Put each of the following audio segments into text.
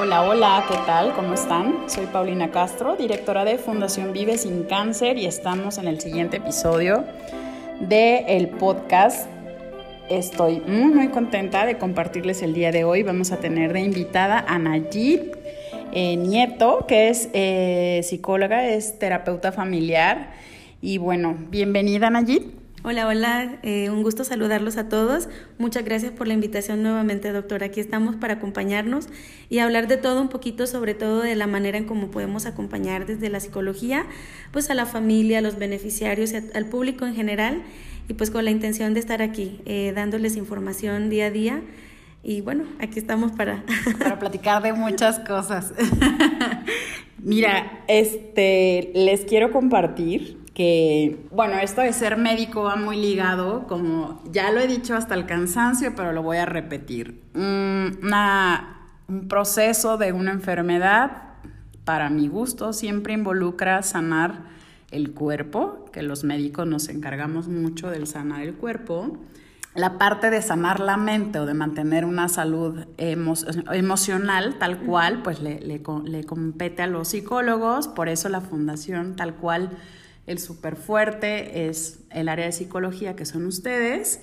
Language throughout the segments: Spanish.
Hola, hola, ¿qué tal? ¿Cómo están? Soy Paulina Castro, directora de Fundación Vive Sin Cáncer y estamos en el siguiente episodio del el podcast. Estoy muy, muy contenta de compartirles el día de hoy. Vamos a tener de invitada a Nayib eh, Nieto, que es eh, psicóloga, es terapeuta familiar. Y bueno, bienvenida Nayib. Hola, hola, eh, un gusto saludarlos a todos. Muchas gracias por la invitación nuevamente, doctora. Aquí estamos para acompañarnos y hablar de todo un poquito, sobre todo de la manera en cómo podemos acompañar desde la psicología, pues a la familia, a los beneficiarios, al público en general, y pues con la intención de estar aquí, eh, dándoles información día a día. Y bueno, aquí estamos para... para platicar de muchas cosas. Mira, este, les quiero compartir que, bueno, esto de ser médico va muy ligado, como ya lo he dicho hasta el cansancio, pero lo voy a repetir. un proceso de una enfermedad, para mi gusto, siempre involucra sanar el cuerpo, que los médicos nos encargamos mucho del sanar el cuerpo. La parte de sanar la mente o de mantener una salud emocional tal cual, pues le, le, le compete a los psicólogos, por eso la fundación tal cual el súper fuerte es el área de psicología, que son ustedes.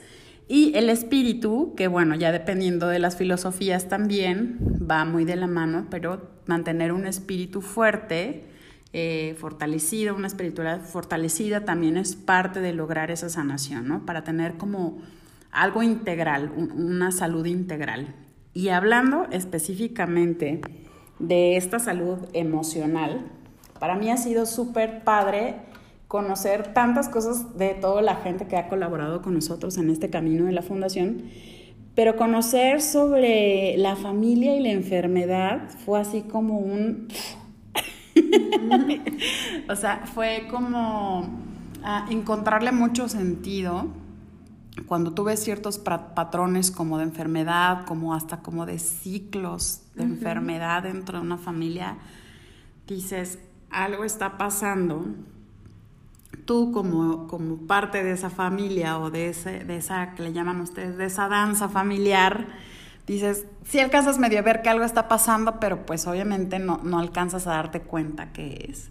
Y el espíritu, que bueno, ya dependiendo de las filosofías también, va muy de la mano, pero mantener un espíritu fuerte, eh, fortalecido, una espiritualidad fortalecida también es parte de lograr esa sanación, ¿no? Para tener como algo integral, una salud integral. Y hablando específicamente de esta salud emocional, para mí ha sido súper padre conocer tantas cosas de toda la gente que ha colaborado con nosotros en este camino de la fundación, pero conocer sobre la familia y la enfermedad fue así como un... o sea, fue como ah, encontrarle mucho sentido cuando tú ves ciertos patrones como de enfermedad, como hasta como de ciclos de enfermedad dentro de una familia, dices, algo está pasando tú como, como parte de esa familia o de, ese, de esa que le llaman ustedes, de esa danza familiar, dices, sí alcanzas medio a ver que algo está pasando, pero pues obviamente no, no alcanzas a darte cuenta qué es.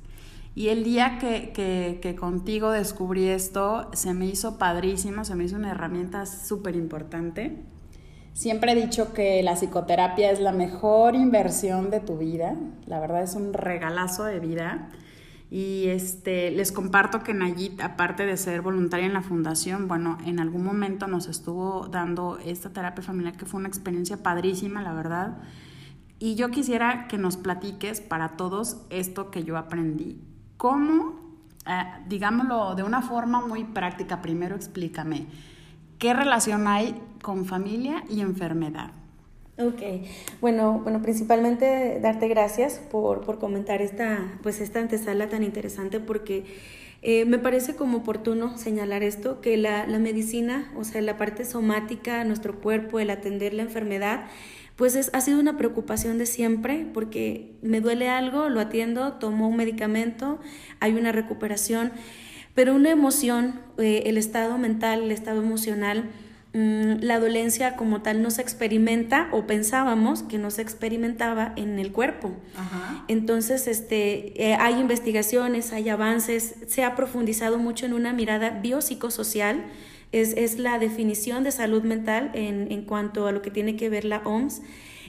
Y el día que, que, que, contigo descubrí esto, se me hizo padrísimo, se me hizo una herramienta súper importante. Siempre he dicho que la psicoterapia es la mejor inversión de tu vida, la verdad es un regalazo de vida y este, les comparto que Nayit, aparte de ser voluntaria en la fundación, bueno, en algún momento nos estuvo dando esta terapia familiar que fue una experiencia padrísima, la verdad. Y yo quisiera que nos platiques para todos esto que yo aprendí. ¿Cómo, eh, digámoslo de una forma muy práctica, primero explícame, qué relación hay con familia y enfermedad? Ok, bueno, bueno, principalmente darte gracias por, por comentar esta, pues esta antesala tan interesante porque eh, me parece como oportuno señalar esto, que la, la, medicina, o sea, la parte somática, nuestro cuerpo, el atender la enfermedad, pues es, ha sido una preocupación de siempre porque me duele algo, lo atiendo, tomo un medicamento, hay una recuperación, pero una emoción, eh, el estado mental, el estado emocional, la dolencia como tal no se experimenta o pensábamos que no se experimentaba en el cuerpo. Entonces, este, eh, hay investigaciones, hay avances, se ha profundizado mucho en una mirada biopsicosocial, es, es la definición de salud mental en, en cuanto a lo que tiene que ver la OMS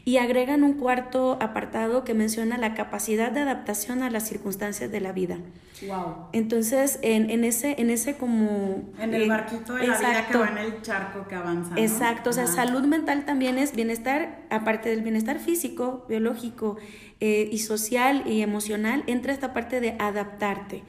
y agregan un cuarto apartado que menciona la capacidad de adaptación a las circunstancias de la vida. Wow. Entonces, en, en ese, en ese como... En el barquito de la vida que va en el charco que avanza. Exacto, o sea, salud mental también es bienestar, aparte del bienestar físico, biológico eh, y social y emocional, entra esta parte de adaptarte.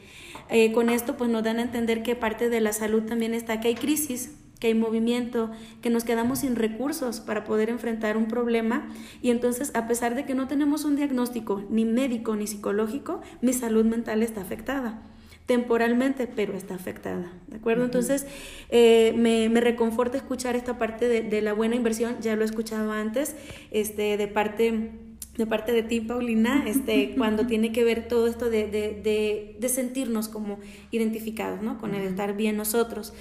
Eh, con esto pues nos dan a entender que parte de la salud también está que hay crisis, que hay movimiento, que nos quedamos sin recursos para poder enfrentar un problema y entonces a pesar de que no tenemos un diagnóstico ni médico ni psicológico, mi salud mental está afectada temporalmente, pero está afectada, ¿de acuerdo? Entonces, eh, me, me, reconforta escuchar esta parte de, la buena inversión, ya lo he escuchado antes, este, de parte de parte de ti, Paulina, este, cuando tiene que ver todo esto de, de, de sentirnos como identificados, ¿no? Con el estar bien nosotros.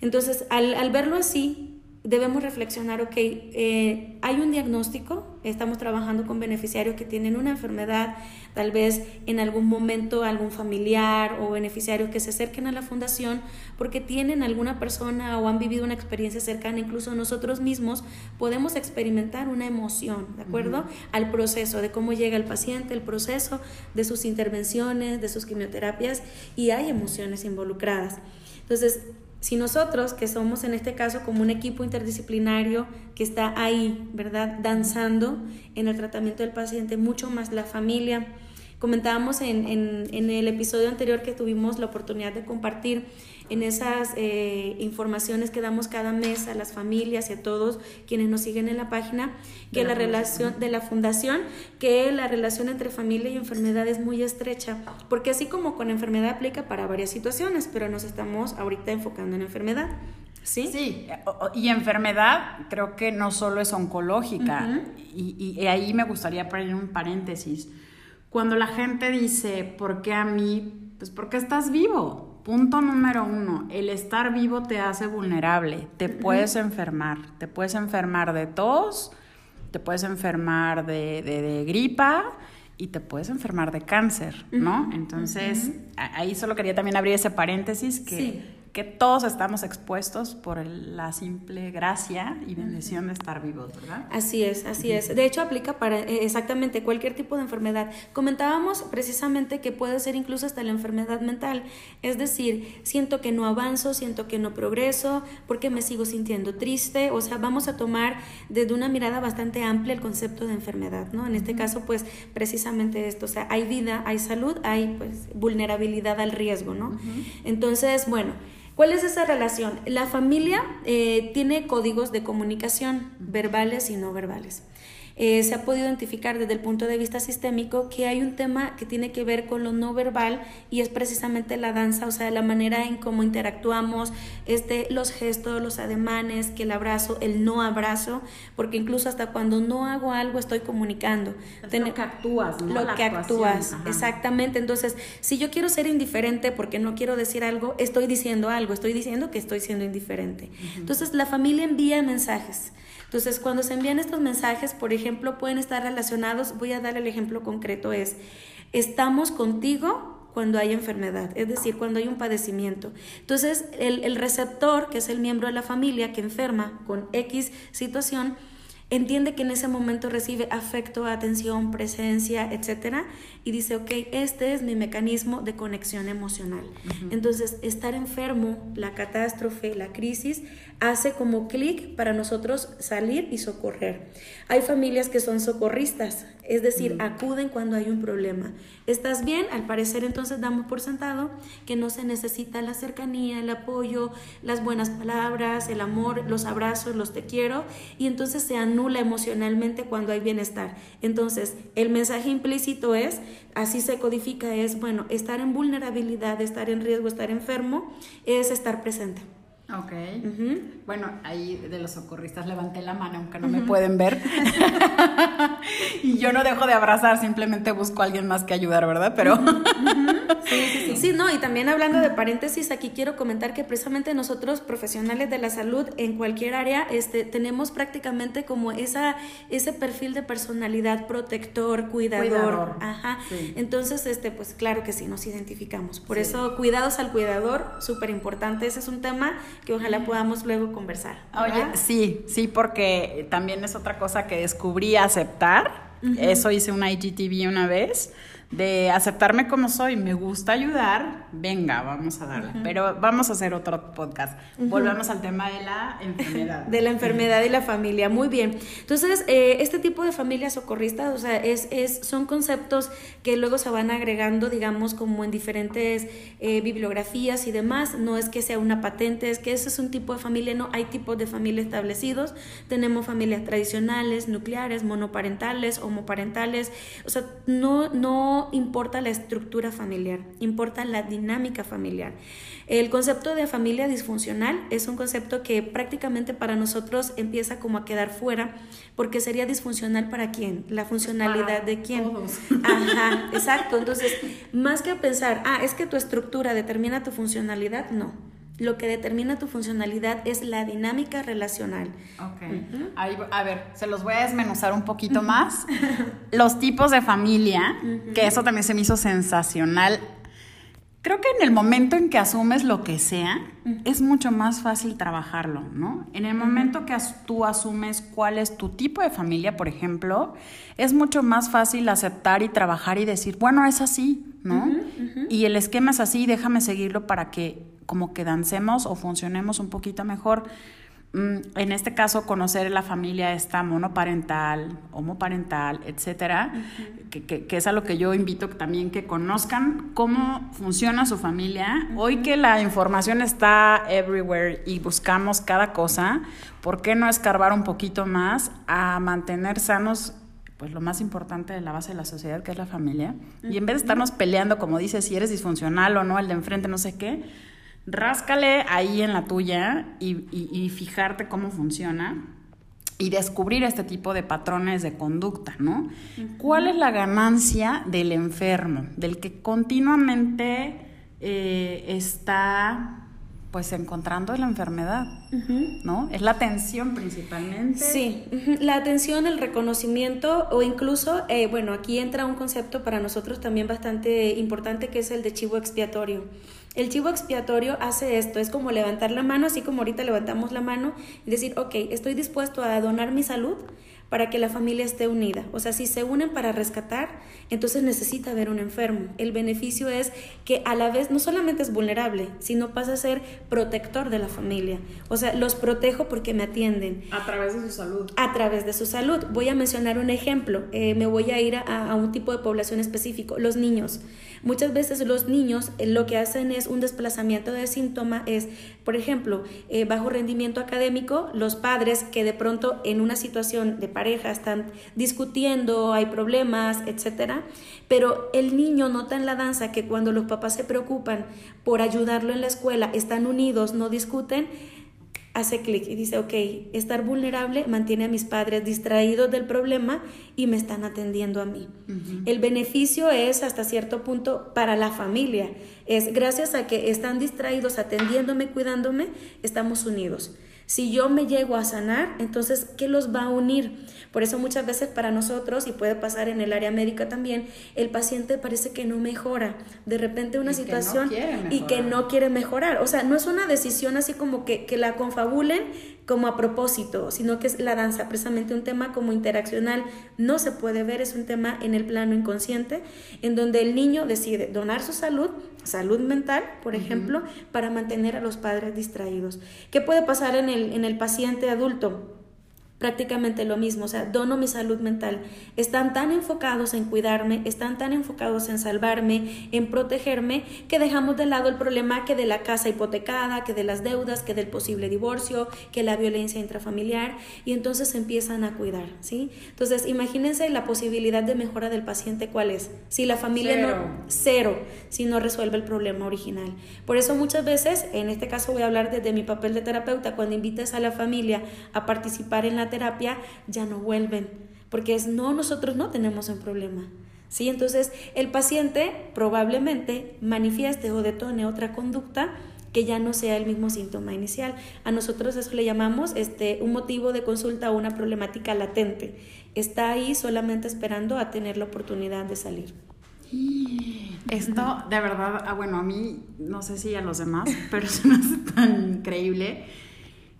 Entonces, al, verlo así, debemos reflexionar, ok, eh, hay un diagnóstico, estamos trabajando con beneficiarios que tienen una enfermedad, tal vez en algún momento algún familiar o beneficiarios que se acerquen a la fundación porque tienen alguna persona o han vivido una experiencia cercana, incluso nosotros mismos podemos experimentar una emoción, ¿de acuerdo? Al proceso de cómo llega el paciente, el proceso de sus intervenciones, de sus quimioterapias y hay emociones involucradas. Entonces, si nosotros, que somos en este caso como un equipo interdisciplinario que está ahí, ¿verdad? Danzando en el tratamiento del paciente, mucho más la familia. Comentábamos en, en el episodio anterior que tuvimos la oportunidad de compartir en esas eh, informaciones que damos cada mes a las familias y a todos quienes nos siguen en la página, que la, relación de la fundación, que la relación entre familia y enfermedad es muy estrecha, porque así como con enfermedad aplica para varias situaciones, pero nos estamos ahorita enfocando en enfermedad. ¿Sí? Sí, y enfermedad creo que no solo es oncológica, y, y ahí me gustaría poner un paréntesis. Cuando la gente dice, ¿por qué a mí? Pues porque estás vivo Punto número uno, el estar vivo te hace vulnerable, te puedes enfermar, te puedes enfermar de tos, te puedes enfermar de, gripa y te puedes enfermar de cáncer, ¿no? Entonces, ahí solo quería también abrir ese paréntesis que que todos estamos expuestos por la simple gracia y bendición de estar vivos, ¿verdad? Así es, así es. De hecho, aplica para eh, exactamente cualquier tipo de enfermedad. Comentábamos precisamente que puede ser incluso hasta la enfermedad mental. Es decir, siento que no avanzo, siento que no progreso, porque me sigo sintiendo triste. O sea, vamos a tomar desde una mirada bastante amplia el concepto de enfermedad, ¿no? En este caso, pues precisamente esto. O sea, hay vida, hay salud, hay pues vulnerabilidad al riesgo, ¿no? Entonces, bueno. ¿Cuál es esa relación? La familia eh, tiene códigos de comunicación verbales y no verbales. Eh, se ha podido identificar desde el punto de vista sistémico que hay un tema que tiene que ver con lo no verbal y es precisamente la danza, o sea, la manera en cómo interactuamos, este, los gestos, los ademanes, que el abrazo, el no abrazo, porque incluso hasta cuando no hago algo estoy comunicando. lo que actúas, ¿no? Lo que actúas, exactamente. Entonces, si yo quiero ser indiferente porque no quiero decir algo, estoy diciendo algo, estoy diciendo que estoy siendo indiferente. Entonces, la familia envía mensajes. Entonces, cuando se envían estos mensajes, por ejemplo, pueden estar relacionados, voy a dar el ejemplo concreto, es, estamos contigo cuando hay enfermedad, es decir, cuando hay un padecimiento. Entonces, el, el receptor, que es el miembro de la familia que enferma con X situación, entiende que en ese momento recibe afecto, atención, presencia, etcétera, y dice, ok, este es mi mecanismo de conexión emocional. Entonces, estar enfermo, la catástrofe, la crisis, hace como clic para nosotros salir y socorrer. Hay familias que son socorristas, es decir, acuden cuando hay un problema. ¿Estás bien? Al parecer entonces damos por sentado que no se necesita la cercanía, el apoyo, las buenas palabras, el amor, los abrazos, los te quiero, y entonces se anula emocionalmente cuando hay bienestar. Entonces, el mensaje implícito es, así se codifica, es, bueno, estar en vulnerabilidad, estar en riesgo, estar enfermo, es estar presente. Ok. Bueno, ahí de los socorristas levanté la mano, aunque no me pueden ver. y yo no dejo de abrazar, simplemente busco a alguien más que ayudar, ¿verdad? Pero. sí, sí, sí. sí, no, y también hablando de paréntesis, aquí quiero comentar que precisamente nosotros, profesionales de la salud, en cualquier área, este, tenemos prácticamente como esa, ese perfil de personalidad protector, cuidador. Ajá. Entonces, este, pues claro que sí, nos identificamos. Por eso, cuidados al cuidador, súper importante. Ese es un tema que ojalá podamos luego conversar. Oye, sí, sí, porque también es otra cosa que descubrí aceptar. Eso hice una IGTV una vez de aceptarme como soy, me gusta ayudar, venga, vamos a darle. Pero vamos a hacer otro podcast. Volvemos al tema de la enfermedad. de la enfermedad y la familia, muy bien. Entonces, eh, este tipo de familias socorristas, o sea, es, es, son conceptos que luego se van agregando, digamos, como en diferentes eh, bibliografías y demás. No es que sea una patente, es que ese es un tipo de familia, no, hay tipos de familia establecidos. Tenemos familias tradicionales, nucleares, monoparentales, homoparentales. O sea, no, no importa la estructura familiar, importa la dinámica familiar. El concepto de familia disfuncional es un concepto que prácticamente para nosotros empieza como a quedar fuera, porque sería disfuncional para quién, la funcionalidad de quién. Ajá, exacto. Entonces, más que pensar, ah, es que tu estructura determina tu funcionalidad, no lo que determina tu funcionalidad es la dinámica relacional. Ok. a ver, se los voy a desmenuzar un poquito más. Los tipos de familia, que eso también se me hizo sensacional. Creo que en el momento en que asumes lo que sea, es mucho más fácil trabajarlo, ¿no? En el momento que tú asumes cuál es tu tipo de familia, por ejemplo, es mucho más fácil aceptar y trabajar y decir, bueno, es así, ¿no? Y el esquema es así, déjame seguirlo para que como que dancemos o funcionemos un poquito mejor. Mm, en este caso, conocer la familia esta monoparental, homoparental, etcétera, que, es a lo que yo invito también que conozcan cómo funciona su familia. Hoy que la información está everywhere y buscamos cada cosa, ¿por qué no escarbar un poquito más a mantener sanos pues lo más importante de la base de la sociedad, que es la familia. Y en vez de estarnos peleando, como dices, si eres disfuncional o no, el de enfrente, no sé qué, ráscale ahí en la tuya y, fijarte cómo funciona y descubrir este tipo de patrones de conducta, ¿no? ¿Cuál es la ganancia del enfermo, del que continuamente eh, está pues encontrando la enfermedad, ¿no? Es la atención principalmente. Sí, la atención, el reconocimiento o incluso, eh, bueno, aquí entra un concepto para nosotros también bastante importante que es el de chivo expiatorio. El chivo expiatorio hace esto, es como levantar la mano, así como ahorita levantamos la mano y decir, ok, estoy dispuesto a donar mi salud para que la familia esté unida. O sea, si se unen para rescatar, entonces necesita haber un enfermo. El beneficio es que a la vez no solamente es vulnerable, sino pasa a ser protector de la familia. O sea, los protejo porque me atienden. A través de su salud. A través de su salud. Voy a mencionar un ejemplo. Eh, me voy a ir a, a un tipo de población específico, los niños. Muchas veces los niños eh, lo que hacen es un desplazamiento de síntoma, es, por ejemplo, eh, bajo rendimiento académico, los padres que de pronto en una situación de pareja están discutiendo, hay problemas, etcétera, pero el niño nota en la danza que cuando los papás se preocupan por ayudarlo en la escuela, están unidos, no discuten, hace clic y dice, ok, estar vulnerable mantiene a mis padres distraídos del problema y me están atendiendo a mí. El beneficio es hasta cierto punto para la familia. Es gracias a que están distraídos atendiéndome, cuidándome, estamos unidos. Si yo me llego a sanar, entonces, ¿qué los va a unir? Por eso muchas veces para nosotros, y puede pasar en el área médica también, el paciente parece que no mejora. De repente una situación y que no quiere mejorar. O sea, no es una decisión así como que, que la confabulen como a propósito, sino que es la danza, precisamente un tema como interaccional, no se puede ver, es un tema en el plano inconsciente, en donde el niño decide donar su salud, salud mental, por ejemplo, para mantener a los padres distraídos. ¿Qué puede pasar en el, en el paciente adulto? Prácticamente lo mismo, o sea, dono mi salud mental. Están tan enfocados en cuidarme, están tan enfocados en salvarme, en protegerme, que dejamos de lado el problema que de la casa hipotecada, que de las deudas, que del posible divorcio, que la violencia intrafamiliar, y entonces empiezan a cuidar, ¿sí? Entonces, imagínense la posibilidad de mejora del paciente, ¿cuál es? Si la familia cero. no, cero, si no resuelve el problema original. Por eso muchas veces, en este caso voy a hablar desde mi papel de terapeuta, cuando invitas a la familia a participar en la terapia, ya no vuelven, porque es no, nosotros no tenemos un problema. ¿Sí? Entonces, el paciente probablemente manifieste o detone otra conducta que ya no sea el mismo síntoma inicial. A nosotros eso le llamamos este, un motivo de consulta o una problemática latente. Está ahí solamente esperando a tener la oportunidad de salir. Esto, de verdad, ah, bueno, a mí, no sé si a los demás, pero se me hace tan increíble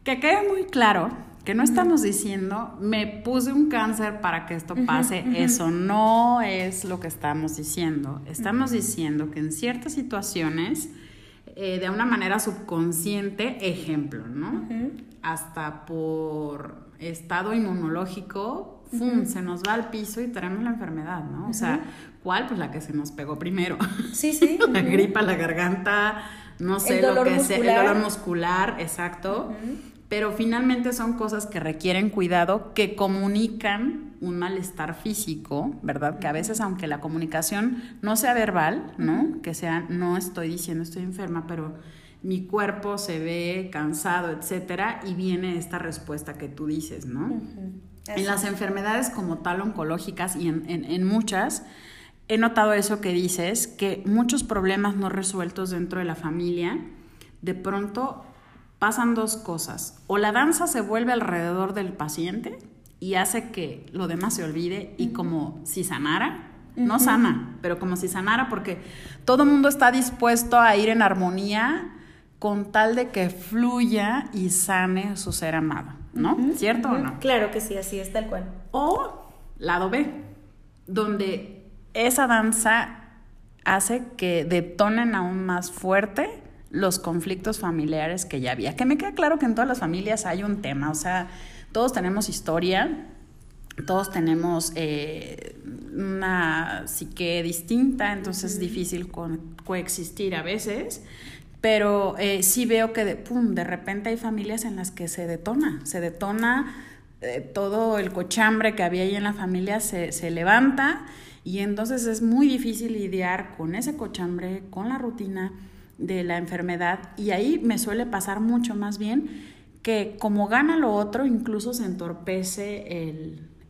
que quede muy claro que no estamos diciendo, me puse un cáncer para que esto pase, eso no es lo que estamos diciendo. Estamos diciendo que en ciertas situaciones, eh, de una manera subconsciente, ejemplo, ¿no? Hasta por estado inmunológico, ¡fum! se nos va al piso y tenemos la enfermedad, ¿no? O sea, ¿cuál? Pues la que se nos pegó primero. Sí, sí. la gripa, la garganta, no sé, lo que sea, el dolor muscular, exacto pero finalmente son cosas que requieren cuidado, que comunican un malestar físico, ¿verdad? Que a veces, aunque la comunicación no sea verbal, ¿no? Que sea, no estoy diciendo estoy enferma, pero mi cuerpo se ve cansado, etcétera, y viene esta respuesta que tú dices, ¿no? En las enfermedades como tal oncológicas y en, en muchas, he notado eso que dices, que muchos problemas no resueltos dentro de la familia, de pronto pasan dos cosas. O la danza se vuelve alrededor del paciente y hace que lo demás se olvide y como si sanara, no sana, pero como si sanara porque todo el mundo está dispuesto a ir en armonía con tal de que fluya y sane su ser amado, ¿no? ¿Cierto o no? Claro que sí, así es tal cual. O lado B, donde esa danza hace que detonen aún más fuerte los conflictos familiares que ya había. Que me queda claro que en todas las familias hay un tema, o sea, todos tenemos historia, todos tenemos eh, una psique distinta, entonces es difícil coexistir a veces, pero eh, sí veo que de, pum, de repente hay familias en las que se detona, se detona eh, todo el cochambre que había ahí en la familia, se, se levanta y entonces es muy difícil lidiar con ese cochambre, con la rutina de la enfermedad y ahí me suele pasar mucho más bien que como gana lo otro, incluso se entorpece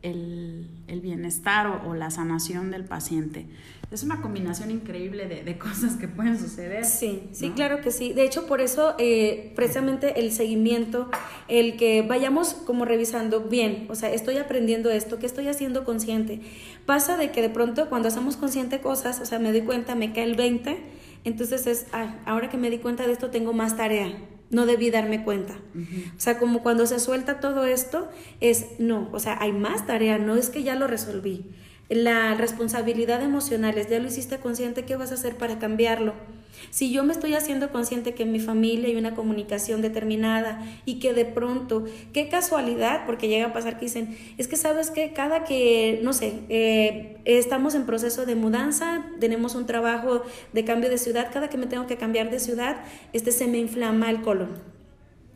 el, bienestar o, la sanación del paciente. Es una combinación increíble de, cosas que pueden suceder. Sí, sí, claro que sí. De hecho, por eso eh, precisamente el seguimiento, el que vayamos como revisando bien, o sea, estoy aprendiendo esto, ¿qué estoy haciendo consciente? Pasa de que de pronto cuando hacemos consciente cosas, o sea, me doy cuenta, me cae el 20, entonces es, ahora que me di cuenta de esto, tengo más tarea no debí darme cuenta. O sea, como cuando se suelta todo esto, es no, o sea, hay más tarea, no es que ya lo resolví. La responsabilidad emocional es, ya lo hiciste consciente, ¿qué vas a hacer para cambiarlo? Si yo me estoy haciendo consciente que en mi familia hay una comunicación determinada y que de pronto, qué casualidad, porque llega a pasar que dicen, es que sabes que cada que, no sé, eh, estamos en proceso de mudanza, tenemos un trabajo de cambio de ciudad, cada que me tengo que cambiar de ciudad, este se me inflama el colon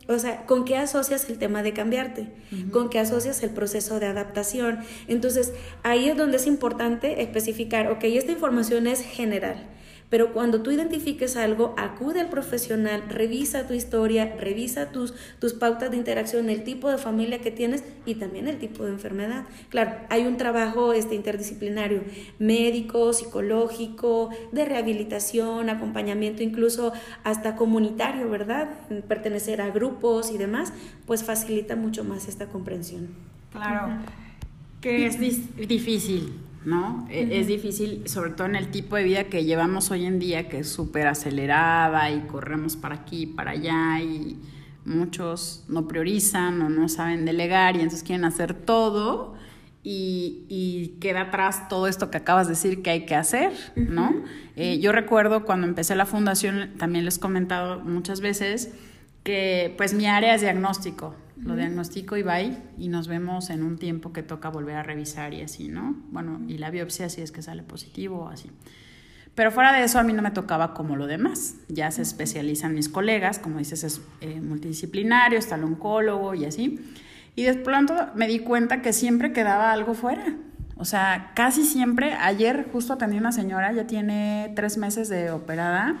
o sea, ¿con qué asocias el tema de cambiarte? ¿Con qué asocias el proceso de adaptación? Entonces, ahí es donde es importante especificar, ok, esta información es general. Pero cuando tú identifiques algo, acude al profesional, revisa tu historia, revisa tus, tus pautas de interacción, el tipo de familia que tienes y también el tipo de enfermedad. Claro, hay un trabajo este, interdisciplinario, médico, psicológico, de rehabilitación, acompañamiento, incluso hasta comunitario, ¿verdad? Pertenecer a grupos y demás, pues facilita mucho más esta comprensión. Claro, que es difícil ¿no? E, es difícil, sobre todo en el tipo de vida que llevamos hoy en día, que es súper acelerada y corremos para aquí, y para allá y muchos no priorizan o no saben delegar y entonces quieren hacer todo y, queda atrás todo esto que acabas de decir que hay que hacer, ¿no? Eh, yo recuerdo cuando empecé la fundación, también les he comentado muchas veces, que pues mi área es diagnóstico, lo diagnostico y bye, y nos vemos en un tiempo que toca volver a revisar y así, ¿no? Bueno, y la biopsia si es que sale positivo o así. Pero fuera de eso a mí no me tocaba como lo demás. Ya se especializan mis colegas, como dices, es eh, multidisciplinario, está el oncólogo y así. Y de pronto me di cuenta que siempre quedaba algo fuera. O sea, casi siempre, ayer justo atendí a una señora, ya tiene tres meses de operada,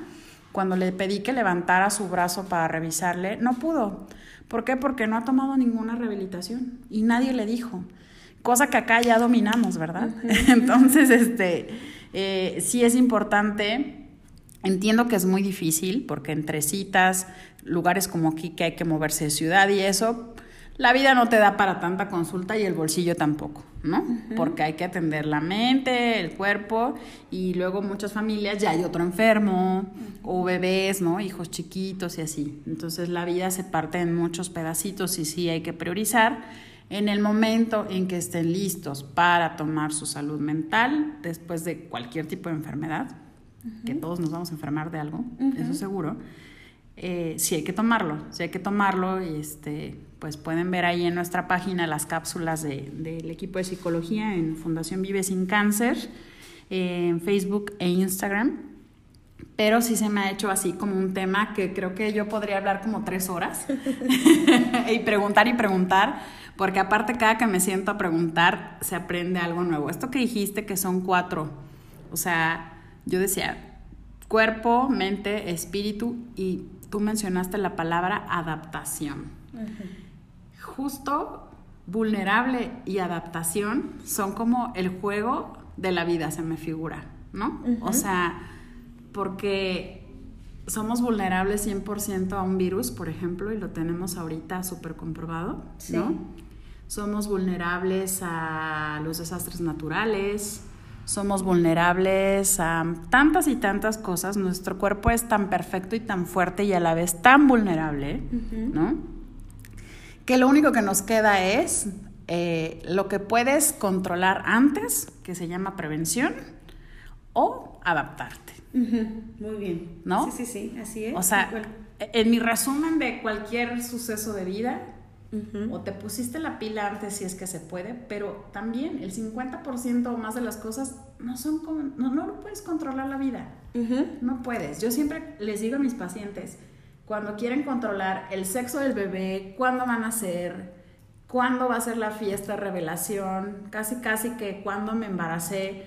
cuando le pedí que levantara su brazo para revisarle, no pudo. ¿Por qué? Porque no ha tomado ninguna rehabilitación y nadie le dijo. Cosa que acá ya dominamos, ¿verdad? Entonces, este, eh, sí es importante. Entiendo que es muy difícil porque entre citas, lugares como aquí que hay que moverse de ciudad y eso, la vida no te da para tanta consulta y el bolsillo tampoco, ¿no? Porque hay que atender la mente, el cuerpo y luego muchas familias ya hay otro enfermo o bebés, ¿no? Hijos chiquitos y así. Entonces la vida se parte en muchos pedacitos y sí hay que priorizar en el momento en que estén listos para tomar su salud mental después de cualquier tipo de enfermedad, que todos nos vamos a enfermar de algo, eso seguro. Eh, sí hay que tomarlo, sí hay que tomarlo y este, pues pueden ver ahí en nuestra página las cápsulas del equipo de psicología en Fundación Vive Sin Cáncer, en Facebook e Instagram. Pero sí se me ha hecho así como un tema que creo que yo podría hablar como tres horas y preguntar y preguntar, porque aparte cada que me siento a preguntar se aprende algo nuevo. Esto que dijiste que son cuatro, o sea, yo decía cuerpo, mente, espíritu y tú mencionaste la palabra adaptación justo vulnerable y adaptación son como el juego de la vida, se me figura, ¿no? O sea, porque somos vulnerables 100% a un virus, por ejemplo, y lo tenemos ahorita súper comprobado, ¿no? Somos vulnerables a los desastres naturales, somos vulnerables a tantas y tantas cosas. Nuestro cuerpo es tan perfecto y tan fuerte y a la vez tan vulnerable, ¿no? Que lo único que nos queda es eh, lo que puedes controlar antes, que se llama prevención, o adaptarte. Muy bien. ¿No? Sí, sí, sí, así es. O sea, en mi resumen de cualquier suceso de vida, o te pusiste la pila antes si es que se puede, pero también el 50% o más de las cosas no son como, no, no lo puedes controlar la vida. No puedes. Yo siempre les digo a mis pacientes, cuando quieren controlar el sexo del bebé, cuándo van a ser, cuándo va a ser la fiesta revelación, casi casi que cuándo me embaracé.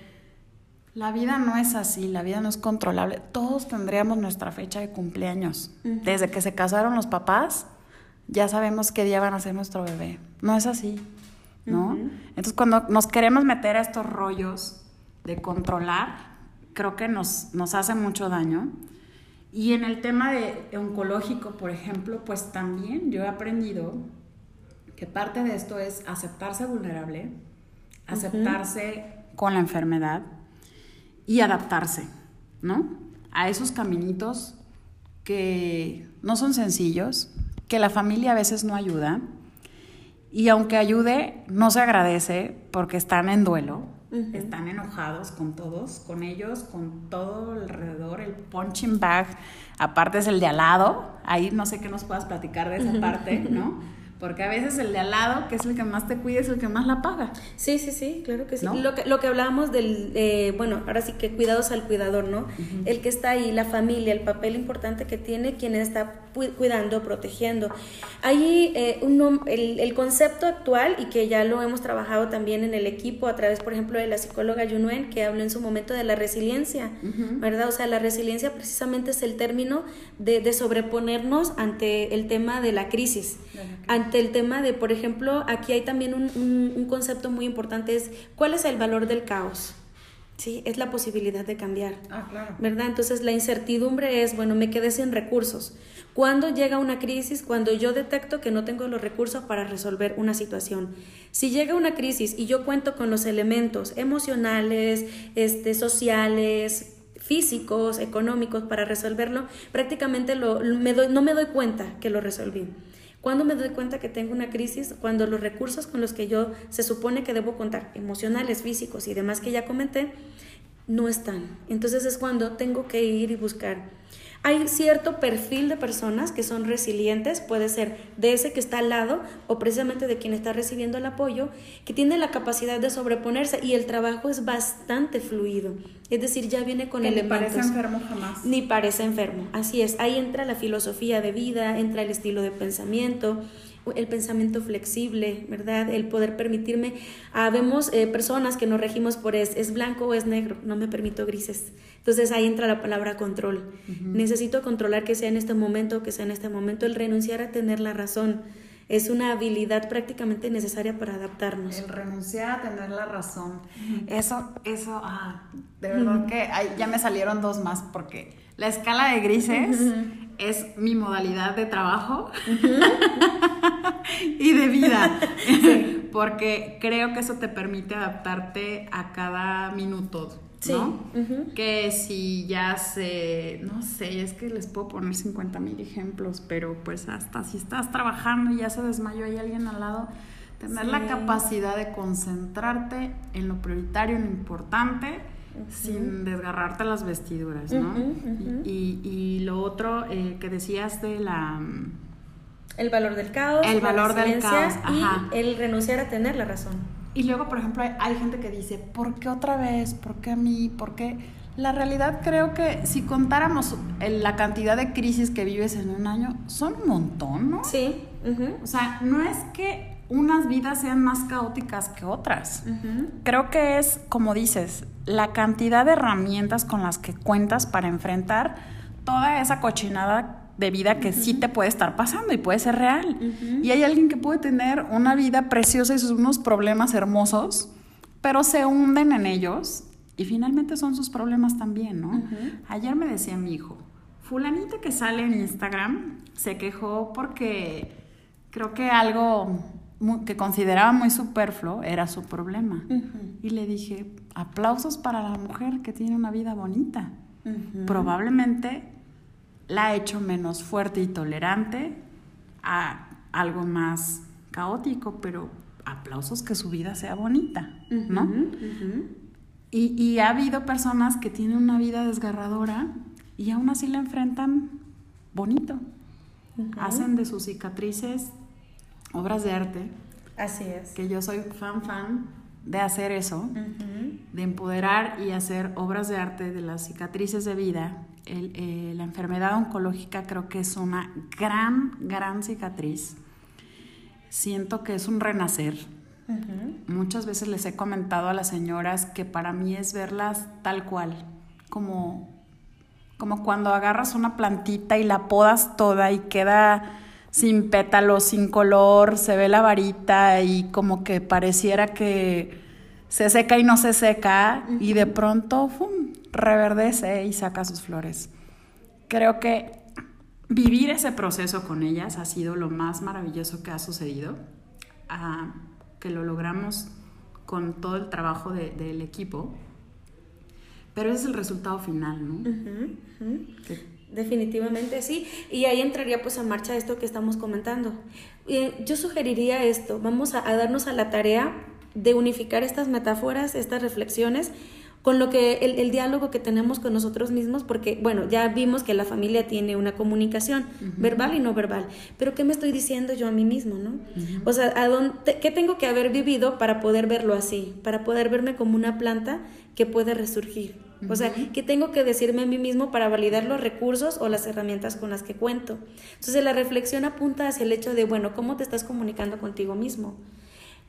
La vida no es así, la vida no es controlable. Todos tendríamos nuestra fecha de cumpleaños. Desde que se casaron los papás, ya sabemos qué día van a ser nuestro bebé. No es así, ¿no? Entonces, cuando nos queremos meter a estos rollos de controlar, creo que nos, nos hace mucho daño. Y en el tema de oncológico, por ejemplo, pues también yo he aprendido que parte de esto es aceptarse vulnerable, aceptarse con la enfermedad y adaptarse, ¿no? A esos caminitos que no son sencillos, que la familia a veces no ayuda y aunque ayude, no se agradece porque están en duelo, están enojados con todos, con ellos, con todo alrededor, el punching bag, aparte es el de al lado, ahí no sé qué nos puedas platicar de esa parte, ¿no? Porque a veces el de al lado, que es el que más te cuida, es el que más la paga. Sí, sí, sí, claro que sí. Lo, que, lo que hablábamos del, eh, bueno, ahora sí que cuidados al cuidador, ¿no? El que está ahí, la familia, el papel importante que tiene quien está cuidando, protegiendo. Ahí eh, el, el, concepto actual, y que ya lo hemos trabajado también en el equipo a través, por ejemplo, de la psicóloga Yunuen, que habló en su momento de la resiliencia, ¿verdad? O sea, la resiliencia precisamente es el término de, de sobreponernos ante el tema de la crisis, ante el tema de, por ejemplo, aquí hay también un, concepto muy importante, es cuál es el valor del caos. Sí, es la posibilidad de cambiar. Ah, claro. ¿Verdad? Entonces la incertidumbre es, bueno, me quedé sin recursos. ¿Cuándo llega una crisis? Cuando yo detecto que no tengo los recursos para resolver una situación. Si llega una crisis y yo cuento con los elementos emocionales, este, sociales, físicos, económicos para resolverlo, prácticamente lo, me no me doy cuenta que lo resolví. ¿Cuándo me doy cuenta que tengo una crisis? Cuando los recursos con los que yo se supone que debo contar, emocionales, físicos y demás que ya comenté, no están. Entonces es cuando tengo que ir y buscar hay cierto perfil de personas que son resilientes, puede ser de ese que está al lado o precisamente de quien está recibiendo el apoyo, que tiene la capacidad de sobreponerse y el trabajo es bastante fluido. Es decir, ya viene con elementos. Ni parece enfermo jamás. Ni parece enfermo, así es. Ahí entra la filosofía de vida, entra el estilo de pensamiento, el pensamiento flexible, ¿verdad? El poder permitirme. Ah, vemos eh, personas que nos regimos por es, es blanco o es negro, no me permito grises. Entonces ahí entra la palabra control. Necesito controlar que sea en este momento, que sea en este momento. El renunciar a tener la razón es una habilidad prácticamente necesaria para adaptarnos. El renunciar a tener la razón. Eso, eso, ah, de verdad que ya me salieron dos más porque la escala de grises es mi modalidad de trabajo y de vida. Porque creo que eso te permite adaptarte a cada minuto. ¿no? Que si ya se, no sé, es que les puedo poner 50 mil ejemplos, pero pues hasta si estás trabajando y ya se desmayó hay alguien al lado, tener la capacidad de concentrarte en lo prioritario, en lo importante, sin desgarrarte las vestiduras, ¿no? y, lo otro eh, que decías de la... El valor del caos. El valor del caos. Y el renunciar a tener la razón. Y luego, por ejemplo, hay, gente que dice, ¿por qué otra vez? ¿Por qué a mí? ¿Por qué? La realidad creo que si contáramos la cantidad de crisis que vives en un año, son un montón, ¿no? Sí. O sea, no es que unas vidas sean más caóticas que otras. Creo que es, como dices, la cantidad de herramientas con las que cuentas para enfrentar toda esa cochinada de vida que sí te puede estar pasando y puede ser real. Y hay alguien que puede tener una vida preciosa y sus unos problemas hermosos, pero se hunden en ellos y finalmente son sus problemas también, ¿no? Ayer me decía mi hijo, fulanita que sale en Instagram se quejó porque creo que algo que consideraba muy superfluo era su problema. Y le dije, aplausos para la mujer que tiene una vida bonita. Probablemente la ha hecho menos fuerte y tolerante a algo más caótico, pero aplausos que su vida sea bonita, ¿no? Y, ha habido personas que tienen una vida desgarradora y aún así la enfrentan bonito. Hacen de sus cicatrices obras de arte. Así es. Que yo soy fan, fan de hacer eso, de empoderar y hacer obras de arte de las cicatrices de vida. Eh, la enfermedad oncológica creo que es una gran, gran cicatriz. Siento que es un renacer Muchas veces les he comentado a las señoras que para mí es verlas tal cual, como, como cuando agarras una plantita y la podas toda y queda sin pétalos, sin color, se ve la varita y como que pareciera que se seca y no se seca y de pronto reverdece y saca sus flores. Creo que vivir ese proceso con ellas ha sido lo más maravilloso que ha sucedido. Ah, que lo logramos con todo el trabajo del equipo, pero ese es el resultado final, ¿no? Definitivamente sí, y ahí entraría pues a marcha esto que estamos comentando. Eh, yo sugeriría esto, vamos a darnos a la tarea de unificar estas metáforas, estas reflexiones con lo que el, diálogo que tenemos con nosotros mismos, porque, bueno, ya vimos que la familia tiene una comunicación verbal y no verbal, pero ¿qué me estoy diciendo yo a mí mismo, no? O sea, ¿a dónde, ¿qué tengo que haber vivido para poder verlo así? Para poder verme como una planta que puede resurgir. O sea, ¿qué tengo que decirme a mí mismo para validar los recursos o las herramientas con las que cuento? Entonces, la reflexión apunta hacia el hecho de, bueno, ¿cómo te estás comunicando contigo mismo?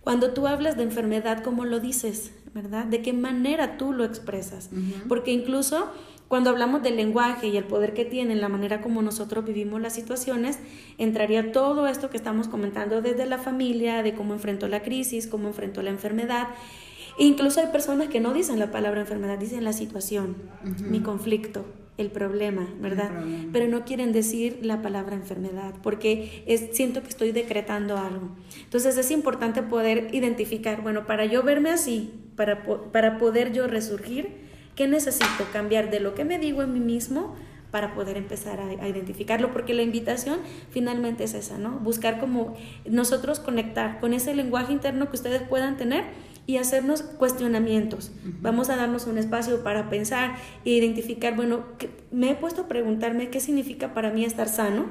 Cuando tú hablas de enfermedad, ¿cómo lo dices? ¿Verdad? ¿De qué manera tú lo expresas? Porque incluso cuando hablamos del lenguaje y el poder que tiene, la manera como nosotros vivimos las situaciones, entraría todo esto que estamos comentando desde la familia, de cómo enfrentó la crisis, cómo enfrentó la enfermedad. Incluso hay personas que no dicen la palabra enfermedad, dicen la situación, mi conflicto, el problema, ¿verdad? Pero no quieren decir la palabra enfermedad porque es, siento que estoy decretando algo. Entonces es importante poder identificar, bueno, para yo verme así, para, para poder yo resurgir, ¿qué necesito cambiar de lo que me digo en mí mismo? para poder empezar a, a, identificarlo, porque la invitación finalmente es esa, ¿no? Buscar como nosotros conectar con ese lenguaje interno que ustedes puedan tener y hacernos cuestionamientos. Vamos a darnos un espacio para pensar e identificar, bueno, me he puesto a preguntarme qué significa para mí estar sano.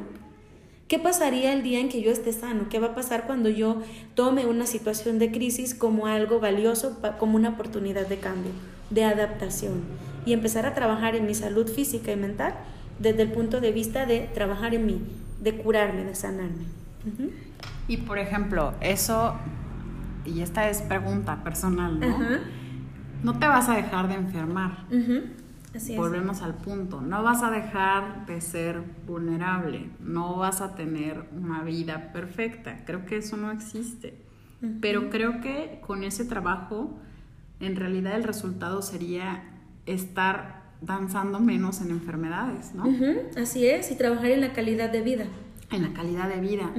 ¿Qué pasaría el día en que yo esté sano? ¿Qué va a pasar cuando yo tome una situación de crisis como algo valioso, como una oportunidad de cambio, de adaptación? Y empezar a trabajar en mi salud física y mental desde el punto de vista de trabajar en mí, de curarme, de sanarme. Y por ejemplo, eso y esta es pregunta personal, ¿no? No te vas a dejar de enfermar. Así Volvemos al punto. No vas a dejar de ser vulnerable. No vas a tener una vida perfecta. Creo que eso no existe. Pero creo que con ese trabajo, en realidad el resultado sería estar danzando menos en enfermedades, ¿no? Así es, y trabajar en la calidad de vida en la calidad de vida.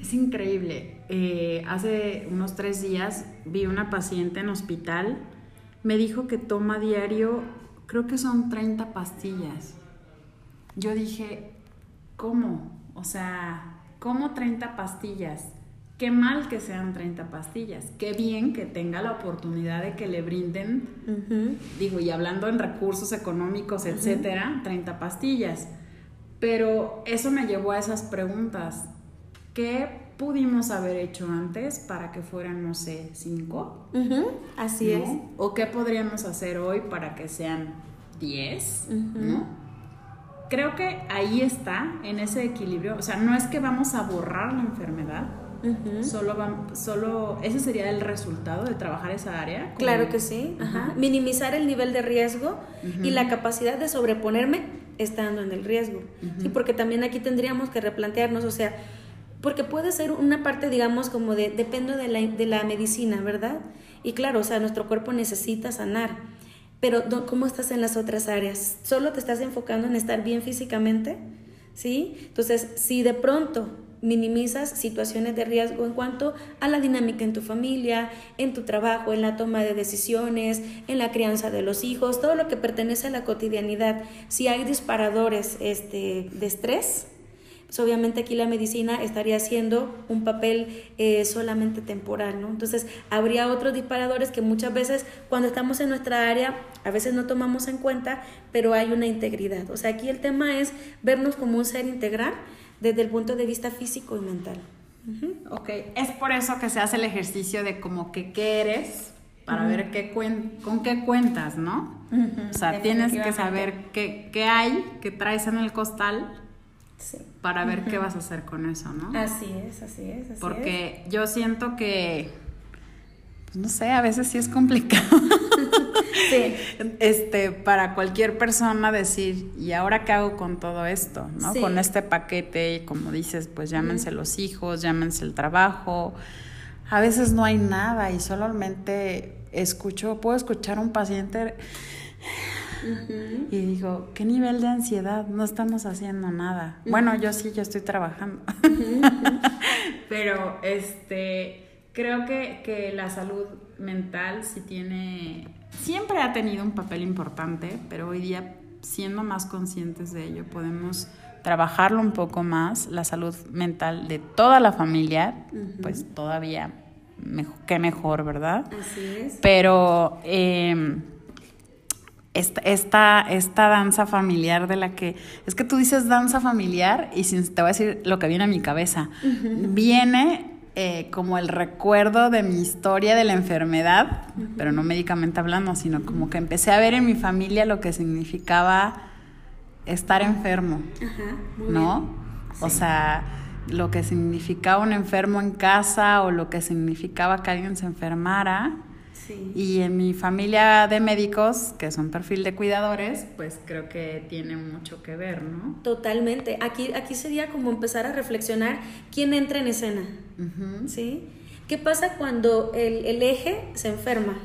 Es increíble. Eh, hace unos tres días vi una paciente en hospital. Me dijo que toma diario, creo que son 30 pastillas. Yo dije, ¿cómo? O sea, ¿cómo 30 pastillas? Qué mal que sean 30 pastillas. Qué bien que tenga la oportunidad de que le brinden, digo, y hablando en recursos económicos, etcétera, 30 pastillas pero eso me llevó a esas preguntas. ¿Qué pudimos haber hecho antes para que fueran, no sé, cinco? Así es. ¿O qué podríamos hacer hoy para que sean diez? ¿No? Creo que ahí está, en ese equilibrio. O sea, no es que vamos a borrar la enfermedad, Solo, solo ese sería el resultado de trabajar esa área. Claro que sí. Minimizar el nivel de riesgo y la capacidad de sobreponerme estando en el riesgo. Sí, porque también aquí tendríamos que replantearnos, o sea, porque puede ser una parte, digamos, como de, depende de la, de la medicina, ¿verdad? Y claro, o sea, nuestro cuerpo necesita sanar pero ¿cómo estás en las otras áreas? ¿Solo te estás enfocando en estar bien físicamente? ¿Sí? Entonces, si de pronto minimizas situaciones de riesgo en cuanto a la dinámica en tu familia, en tu trabajo, en la toma de decisiones, en la crianza de los hijos, todo lo que pertenece a la cotidianidad. Si hay disparadores este, de estrés, pues obviamente aquí la medicina estaría haciendo un papel eh, solamente temporal, ¿no? Entonces, habría otros disparadores que muchas veces cuando estamos en nuestra área, a veces no tomamos en cuenta, pero hay una integridad. O sea, aquí el tema es vernos como un ser integral desde el punto de vista físico y mental. Ok, es por eso que se hace el ejercicio de como que qué eres para ver qué con qué cuentas, ¿no? O sea, tienes que saber qué, qué hay, qué traes en el costal para ver qué vas a hacer con eso, ¿no? Así es, así es. Así Porque yo siento que, pues, no sé, a veces sí es complicado. sí. Este, para cualquier persona decir, ¿y ahora qué hago con todo esto? ¿no? Con este paquete, y como dices, pues llámense los hijos, llámense el trabajo. A veces no hay nada y solamente escucho, puedo escuchar a un paciente y digo, ¿qué nivel de ansiedad? No estamos haciendo nada. Bueno, yo sí, yo estoy trabajando. Pero este creo que, que, la salud mental sí tiene, siempre ha tenido un papel importante, pero hoy día, siendo más conscientes de ello, podemos trabajarlo un poco más, la salud mental de toda la familia, pues todavía mejor, que mejor, ¿verdad? Así es. Pero... Eh, esta, esta, danza familiar de la que, es que tú dices danza familiar y te voy a decir lo que viene a mi cabeza, viene eh, como el recuerdo de mi historia de la enfermedad, pero no médicamente hablando, sino como que empecé a ver en mi familia lo que significaba estar enfermo, ¿no? O sea, lo que significaba un enfermo en casa o lo que significaba que alguien se enfermara y en mi familia de médicos, que son perfil de cuidadores, pues creo que tiene mucho que ver, ¿no? Totalmente. Aquí, aquí sería como empezar a reflexionar quién entra en escena, ¿sí? ¿Qué pasa cuando el, el eje se enferma?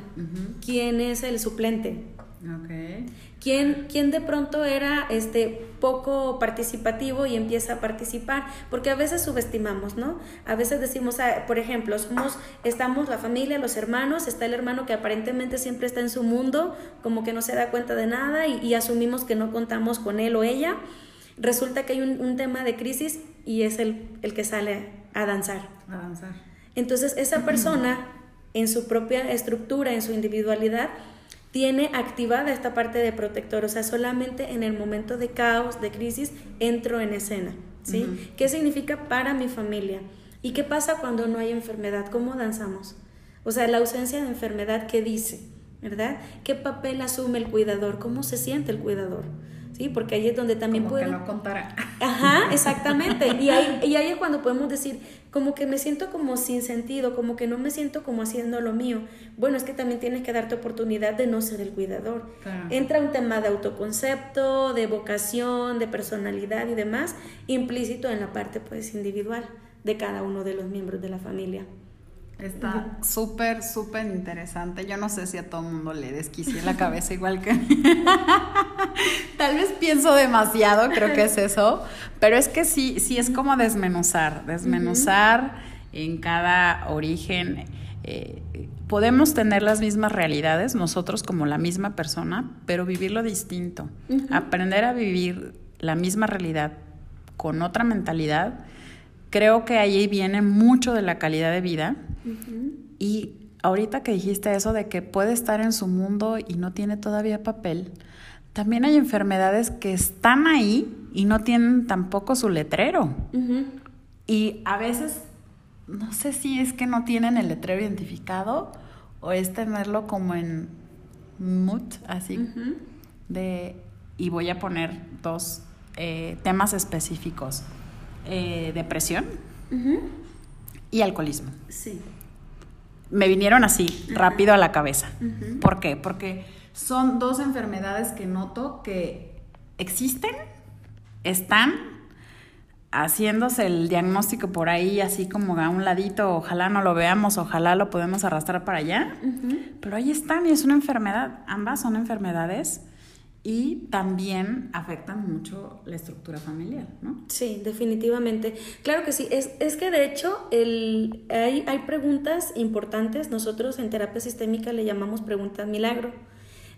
¿Quién es el suplente? Okay. ¿Quién, ¿Quién, de pronto era este, poco participativo y empieza a participar? Porque a veces subestimamos, ¿no? A veces decimos, ah, por ejemplo, somos, estamos la familia, los hermanos, está el hermano que aparentemente siempre está en su mundo, como que no se da cuenta de nada y, asumimos que no contamos con él o ella. Resulta que hay un, un tema de crisis y es el, el, que sale a danzar. A danzar. Entonces, esa persona, en su propia estructura, en su individualidad, tiene activada esta parte de protector, o sea, solamente en el momento de caos, de crisis, entro en escena, ¿sí? ¿Qué significa para mi familia? ¿Y qué pasa cuando no hay enfermedad? ¿Cómo danzamos? O sea, la ausencia de enfermedad, ¿qué dice? ¿Verdad? ¿Qué papel asume el cuidador? ¿Cómo se siente el cuidador? ¿sí? Porque ahí es donde también como que no contara. Ajá, exactamente. Y ahí, y ahí es cuando podemos decir, como que me siento como sin sentido, como que no me siento como haciendo lo mío. Bueno, es que también tienes que darte oportunidad de no ser el cuidador. Entra un tema de autoconcepto, de vocación, de personalidad y demás, implícito en la parte pues individual de cada uno de los miembros de la familia. Está súper, súper interesante. Yo no sé si a todo el mundo le desquicié la cabeza igual que Tal vez pienso demasiado, creo que es eso. Pero es que sí, sí es como desmenuzar, desmenuzar en cada origen. Eh, podemos tener las mismas realidades, nosotros como la misma persona, pero vivirlo distinto. Aprender a vivir la misma realidad con otra mentalidad creo que ahí viene mucho de la calidad de vida. Y ahorita que dijiste eso de que puede estar en su mundo y no tiene todavía papel, también hay enfermedades que están ahí y no tienen tampoco su letrero. Y a veces, no sé si es que no tienen el letrero identificado o es tenerlo como en mut, así, de, y voy a poner dos eh, temas específicos eh, depresión y alcoholismo. Sí. Me vinieron así, rápido a la cabeza. ¿Por qué? Porque son dos enfermedades que noto que existen, están, haciéndose el diagnóstico por ahí, así como a un ladito, ojalá no lo veamos, ojalá lo podemos arrastrar para allá, pero ahí están y es una enfermedad, ambas son enfermedades y también afectan mucho la estructura familiar, ¿no? Sí, definitivamente. Claro que sí. Es, es que de hecho el, hay, hay preguntas importantes. Nosotros en terapia sistémica le llamamos preguntas milagro.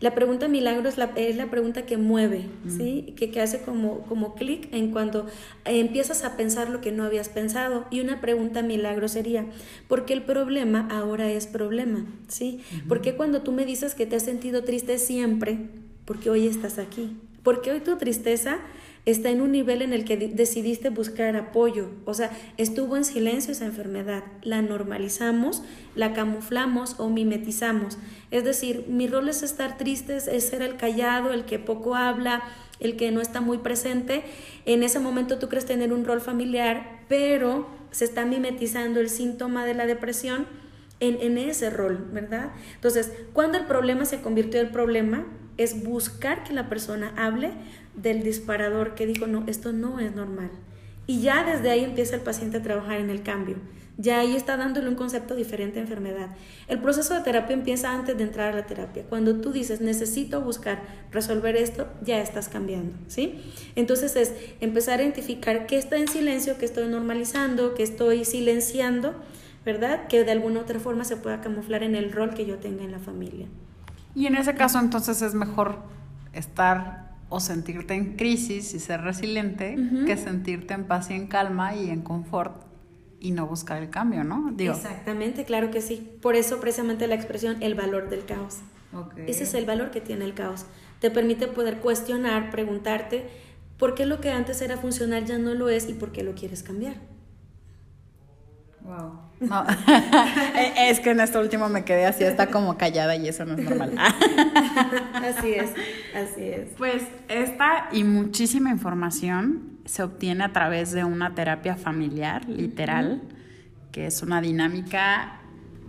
La pregunta milagro es la, es la pregunta que mueve, mm. ¿sí? Que, que, hace como, como clic en cuando empiezas a pensar lo que no habías pensado. Y una pregunta milagro sería, ¿por qué el problema ahora es problema? ¿Sí? ¿Por qué cuando tú me dices que te has sentido triste siempre, porque hoy estás aquí, porque hoy tu tristeza está en un nivel en el que decidiste buscar apoyo, o sea, estuvo en silencio esa enfermedad, la normalizamos, la camuflamos o mimetizamos. Es decir, mi rol es estar triste, es ser el callado, el que poco habla, el que no está muy presente. En ese momento tú crees tener un rol familiar, pero se está mimetizando el síntoma de la depresión en, en ese rol, ¿verdad? Entonces, cuando el problema se convirtió en problema, es buscar que la persona hable del disparador que dijo, no, esto no es normal. Y ya desde ahí empieza el paciente a trabajar en el cambio. Ya ahí está dándole un concepto diferente a enfermedad. El proceso de terapia empieza antes de entrar a la terapia. Cuando tú dices, necesito buscar resolver esto, ya estás cambiando, ¿sí? Entonces es empezar a identificar qué está en silencio, qué estoy normalizando, qué estoy silenciando, ¿verdad? Que de alguna otra forma se pueda camuflar en el rol que yo tenga en la familia. Y en ese caso entonces es mejor estar o sentirte en crisis y ser resiliente que sentirte en paz y en calma y en confort y no buscar el cambio, ¿no? Exactamente, claro que sí. Por eso precisamente la expresión el valor del caos. Ese es el valor que tiene el caos. Te permite poder cuestionar, preguntarte por qué lo que antes era funcional ya no lo es y por qué lo quieres cambiar. Wow. No. Eh, es que en esto último me quedé así, está como callada y eso no es normal. así es, así es. Pues esta y muchísima información se obtiene a través de una terapia familiar, literal, que es una dinámica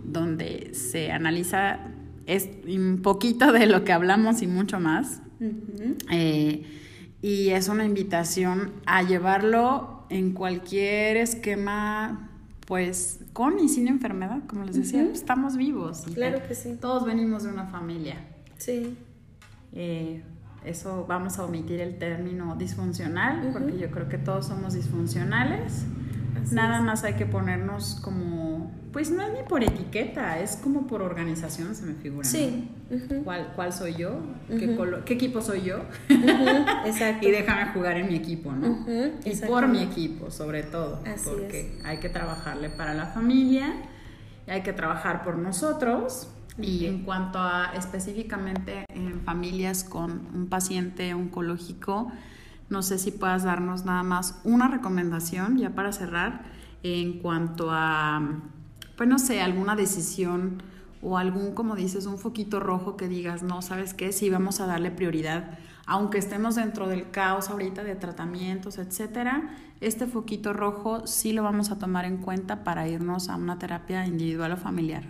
donde se analiza es un poquito de lo que hablamos y mucho más. Eh, y es una invitación a llevarlo en cualquier esquema pues con y sin enfermedad, como les decía, estamos vivos. Claro que sí. Todos venimos de una familia. Sí. Eh, eso vamos a omitir el término disfuncional, porque yo creo que todos somos disfuncionales. Nada más hay que ponernos como, pues no es ni por etiqueta, es como por organización, se me figura. Sí. ¿Cuál, ¿Cuál, soy yo? ¿Qué, equipo soy yo? Exacto. y déjame jugar en mi equipo, ¿no? Y por mi equipo, sobre todo. porque hay que trabajarle para la familia, y hay que trabajar por nosotros. Y en cuanto a específicamente en familias con un paciente oncológico, no sé si puedas darnos nada más una recomendación ya para cerrar en cuanto a, pues no sé, alguna decisión o algún, como dices, un foquito rojo que digas, no, ¿sabes qué? Sí, vamos a darle prioridad, aunque estemos dentro del caos ahorita de tratamientos, etcétera, este foquito rojo sí lo vamos a tomar en cuenta para irnos a una terapia individual o familiar.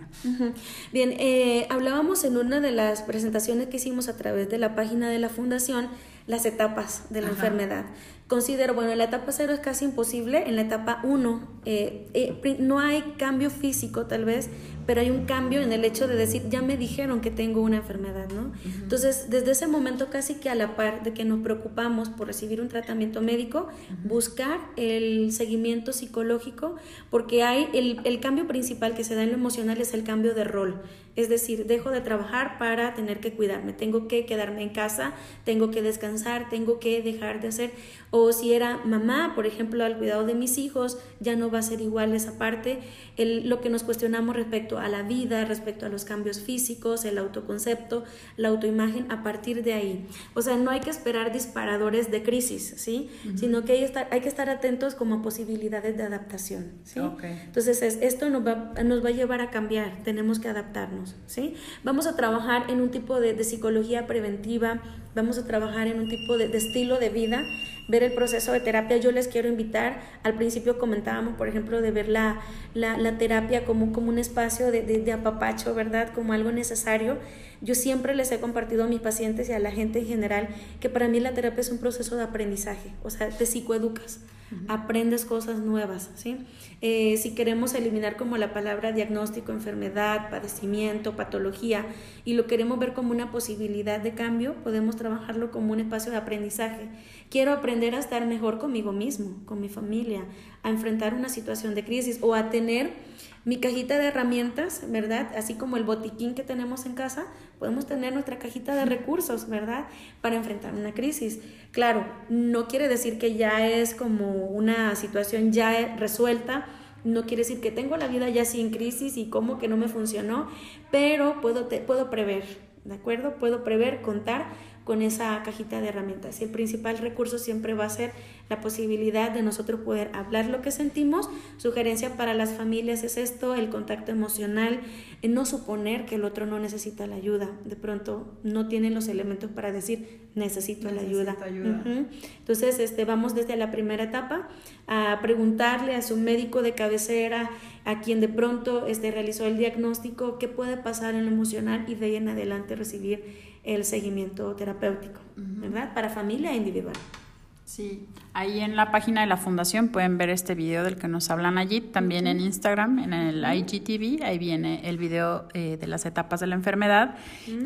Bien, eh, hablábamos en una de las presentaciones que hicimos a través de la página de la fundación las etapas de la enfermedad. Considero, bueno, en la etapa cero es casi imposible, en la etapa uno eh, eh, no hay cambio físico tal vez, pero hay un cambio en el hecho de decir, ya me dijeron que tengo una enfermedad, ¿no? Entonces, desde ese momento casi que a la par de que nos preocupamos por recibir un tratamiento médico, buscar el seguimiento psicológico, porque hay el, el cambio principal que se da en lo emocional es el cambio de rol. Es decir, dejo de trabajar para tener que cuidarme, tengo que quedarme en casa, tengo que descansar, tengo que dejar de hacer. O si era mamá, por ejemplo, al cuidado de mis hijos, ya no va a ser igual esa parte. El, lo que nos cuestionamos respecto a la vida, respecto a los cambios físicos, el autoconcepto, la autoimagen, a partir de ahí. O sea, no hay que esperar disparadores de crisis, ¿sí? Sino que hay, estar, hay que estar atentos como a posibilidades de adaptación, ¿sí? Entonces, esto nos va, nos va a llevar a cambiar, tenemos que adaptarnos. ¿sí? Vamos a trabajar en un tipo de, psicología preventiva, vamos a trabajar en un tipo de, estilo de vida, ver el proceso de terapia. Yo les quiero invitar, al principio comentábamos, por ejemplo, de ver la, terapia como, como un espacio de, de, apapacho, ¿verdad? Como algo necesario. Yo siempre les he compartido a mis pacientes y a la gente en general que para mí la terapia es un proceso de aprendizaje, o sea, te psicoeducas aprendes cosas nuevas, ¿sí? Eh, si queremos eliminar como la palabra diagnóstico, enfermedad, padecimiento, patología, y lo queremos ver como una posibilidad de cambio, podemos trabajarlo como un espacio de aprendizaje. Quiero aprender a estar mejor conmigo mismo, con mi familia, a enfrentar una situación de crisis o a tener mi cajita de herramientas, ¿verdad? Así como el botiquín que tenemos en casa, podemos tener nuestra cajita de recursos, ¿verdad? Para enfrentar una crisis. Claro, no quiere decir que ya es como una situación ya resuelta, no quiere decir que tengo la vida ya sin crisis y como que no me funcionó, pero puedo, puedo prever, ¿de acuerdo? Puedo prever, contar con esa cajita de herramientas. Y el principal recurso siempre va a ser la posibilidad de nosotros poder hablar lo que sentimos. Sugerencia para las familias es esto, el contacto emocional, no suponer que el otro no necesita la ayuda. De pronto no tienen los elementos para decir necesito, la ayuda. Entonces, este, vamos desde la primera etapa a preguntarle a su médico de cabecera, a quien de pronto este, realizó el diagnóstico, qué puede pasar en lo emocional y de ahí en adelante recibir el seguimiento terapéutico, ¿verdad? Para familia e individual. Sí, ahí en la página de la fundación pueden ver este video del que nos hablan allí, también en Instagram, en el IGTV, ahí viene el video eh, de las etapas de la enfermedad.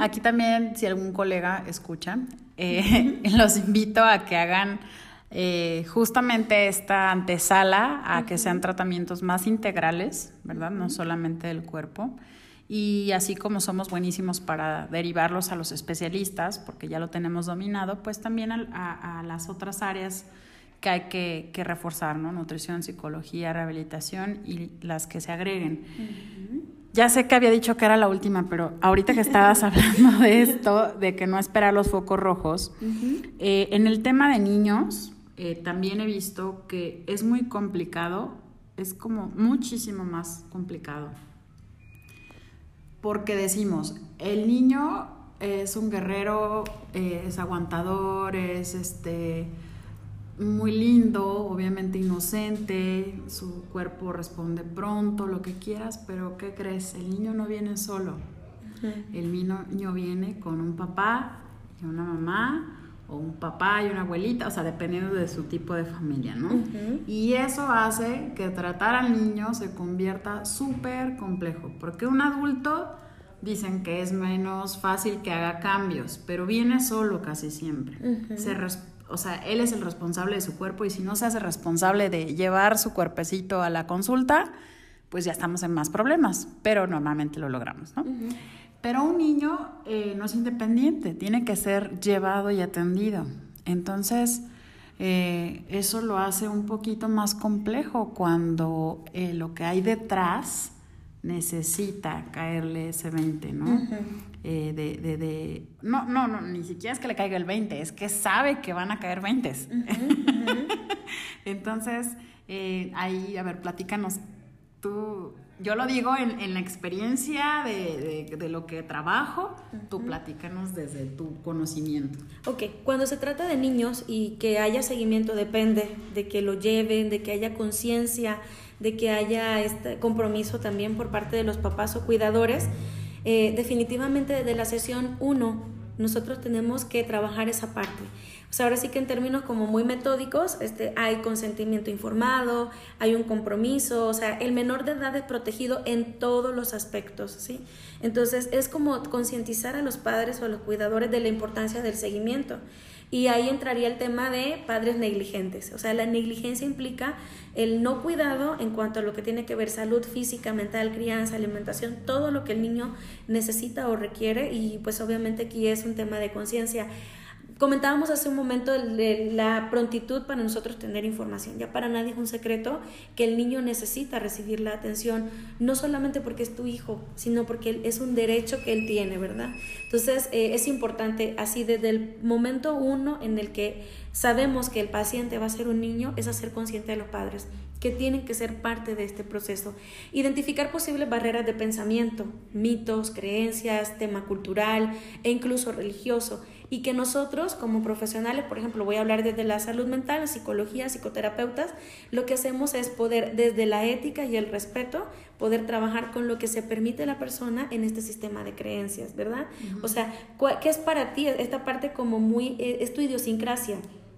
Aquí también, si algún colega escucha, eh, los invito a que hagan eh, justamente esta antesala a que sean tratamientos más integrales, ¿verdad? No solamente del cuerpo y así como somos buenísimos para derivarlos a los especialistas, porque ya lo tenemos dominado, pues también a, las otras áreas que hay que, reforzar, ¿no? Nutrición, psicología, rehabilitación y las que se agreguen. Ya sé que había dicho que era la última, pero ahorita que estabas hablando de esto, de que no esperar los focos rojos, eh, en el tema de niños, eh, también he visto que es muy complicado, es como muchísimo más complicado porque decimos, el niño es un guerrero, es aguantador, es este muy lindo, obviamente inocente, su cuerpo responde pronto, lo que quieras, pero ¿qué crees? El niño no viene solo. El niño viene con un papá y una mamá, o un papá y una abuelita, o sea, dependiendo de su tipo de familia, ¿no? Y eso hace que tratar al niño se convierta súper complejo, porque un adulto dicen que es menos fácil que haga cambios, pero viene solo casi siempre. o sea, él es el responsable de su cuerpo y si no se hace responsable de llevar su cuerpecito a la consulta, pues ya estamos en más problemas, pero normalmente lo logramos, ¿no? Pero un niño eh, no es independiente, tiene que ser llevado y atendido. Entonces, eh, eso lo hace un poquito más complejo cuando eh, lo que hay detrás necesita caerle ese 20, ¿no? de, de, no, no, no, ni siquiera es que le caiga el 20, es que sabe que van a caer 20. Entonces, ahí, a ver, platícanos tú yo lo digo en, la experiencia de, lo que trabajo, tú platícanos desde tu conocimiento. Ok, cuando se trata de niños y que haya seguimiento depende de que lo lleven, de que haya conciencia, de que haya este compromiso también por parte de los papás o cuidadores. Eh, definitivamente desde la sesión 1 nosotros tenemos que trabajar esa parte. O sea, ahora sí que en términos como muy metódicos, este, hay consentimiento informado, hay un compromiso, o sea, el menor de edad es protegido en todos los aspectos, ¿sí? Entonces, es como concientizar a los padres o a los cuidadores de la importancia del seguimiento. Y ahí entraría el tema de padres negligentes. O sea, la negligencia implica el no cuidado en cuanto a lo que tiene que ver salud física, mental, crianza, alimentación, todo lo que el niño necesita o requiere. Y pues obviamente aquí es un tema de conciencia. Comentábamos hace un momento la prontitud para nosotros tener información. Ya para nadie es un secreto que el niño necesita recibir la atención, no solamente porque es tu hijo, sino porque es un derecho que él tiene, ¿verdad? Entonces eh, es importante, así desde el momento uno en el que sabemos que el paciente va a ser un niño, es hacer consciente a los padres que tienen que ser parte de este proceso. Identificar posibles barreras de pensamiento, mitos, creencias, tema cultural e incluso religioso y que nosotros como profesionales, por ejemplo, voy a hablar desde la salud mental, psicología, psicoterapeutas, lo que hacemos es poder desde la ética y el respeto poder trabajar con lo que se permite la persona en este sistema de creencias, ¿verdad? O sea, ¿qué es para ti esta parte como muy, eh, es tu idiosincrasia?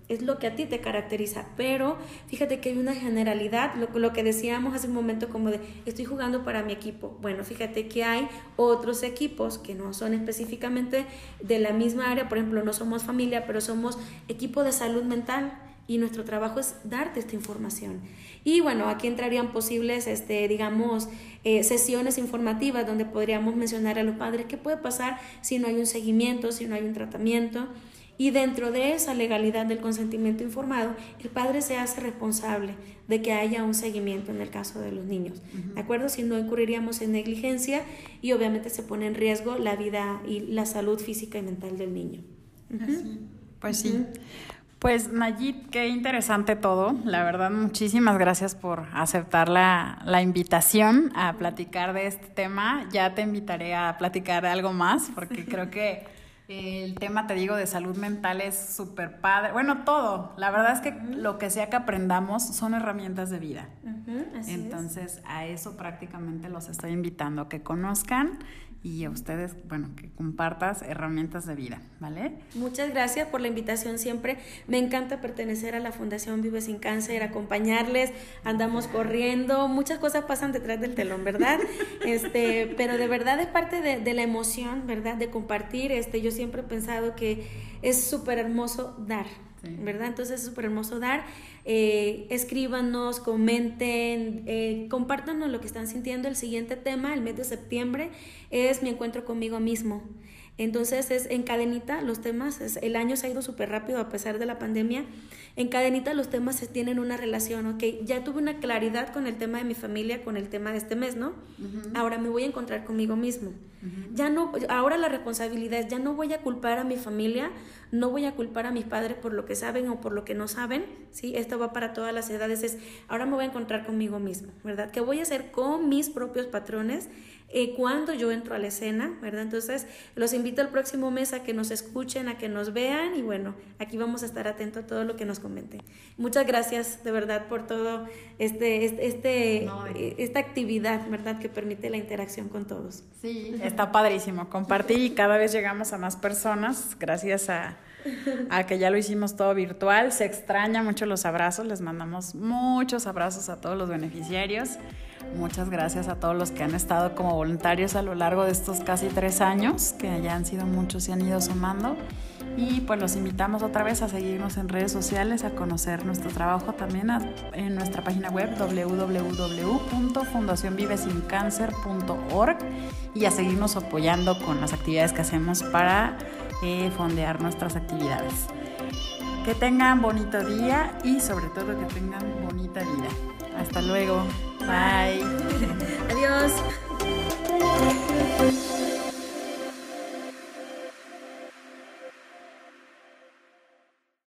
Es lo que a ti te caracteriza, pero fíjate que hay una generalidad, lo, que decíamos hace un momento como de estoy jugando para mi equipo. Bueno, fíjate que hay otros equipos que no son específicamente de la misma área, por ejemplo, no somos familia, pero somos equipo de salud mental y nuestro trabajo es darte esta información. Y bueno, aquí entrarían posibles, este, digamos, eh, sesiones informativas donde podríamos mencionar a los padres qué puede pasar si no hay un seguimiento, si no hay un tratamiento. Y dentro de esa legalidad del consentimiento informado, el padre se hace responsable de que haya un seguimiento en el caso de los niños. ¿De acuerdo? Si no incurriríamos en negligencia y obviamente se pone en riesgo la vida y la salud física y mental del niño. Pues sí. Pues Nayit, qué interesante todo. La verdad, muchísimas gracias por aceptar la, la, invitación a platicar de este tema. Ya te invitaré a platicar algo más porque creo que el tema, te digo, de salud mental es súper padre. Bueno, todo. La verdad es que lo que sea que aprendamos son herramientas de vida. Entonces, a eso prácticamente los estoy invitando, a que conozcan y a ustedes, bueno, que compartas herramientas de vida, ¿vale? Muchas gracias por la invitación siempre. Me encanta pertenecer a la Fundación Vive sin Cáncer, acompañarles, andamos corriendo, muchas cosas pasan detrás del telón, ¿verdad? este, pero de verdad es parte de, de la emoción, ¿verdad? De compartir, este, yo siempre he pensado que es súper hermoso dar, ¿verdad? Entonces es súper hermoso dar. Eh, escríbanos, comenten, eh, compártanos lo que están sintiendo. El siguiente tema, el mes de septiembre, es mi encuentro conmigo mismo. Entonces es en cadenita los temas, el año se ha ido súper rápido a pesar de la pandemia, en cadenita los temas se tienen una relación, ok, ya tuve una claridad con el tema de mi familia, con el tema de este mes, ¿no? Ahora me voy a encontrar conmigo mismo. Ya no, ahora la responsabilidad es, ya no voy a culpar a mi familia, no voy a culpar a mis padres por lo que saben o por lo que no saben, ¿sí? Esto va para todas las edades, es, ahora me voy a encontrar conmigo mismo, ¿verdad? ¿Qué voy a hacer con mis propios patrones? Eh, cuando yo entro a la escena, ¿verdad? Entonces, los invito el próximo mes a que nos escuchen, a que nos vean y bueno, aquí vamos a estar atentos a todo lo que nos comenten. Muchas gracias de verdad por todo este, este, este eh, esta actividad, ¿verdad? Que permite la interacción con todos. Sí, está padrísimo compartir y cada vez llegamos a más personas gracias a, a que ya lo hicimos todo virtual. Se extraña mucho los abrazos, les mandamos muchos abrazos a todos los beneficiarios. Muchas gracias a todos los que han estado como voluntarios a lo largo de estos casi tres años, que ya han sido muchos y han ido sumando. Y pues los invitamos otra vez a seguirnos en redes sociales, a conocer nuestro trabajo también en nuestra página web www.fundacionvivesincancer.org y a seguirnos apoyando con las actividades que hacemos para eh, fondear nuestras actividades. Que tengan bonito día y sobre todo que tengan bonita vida. Hasta luego. Bye. Adiós.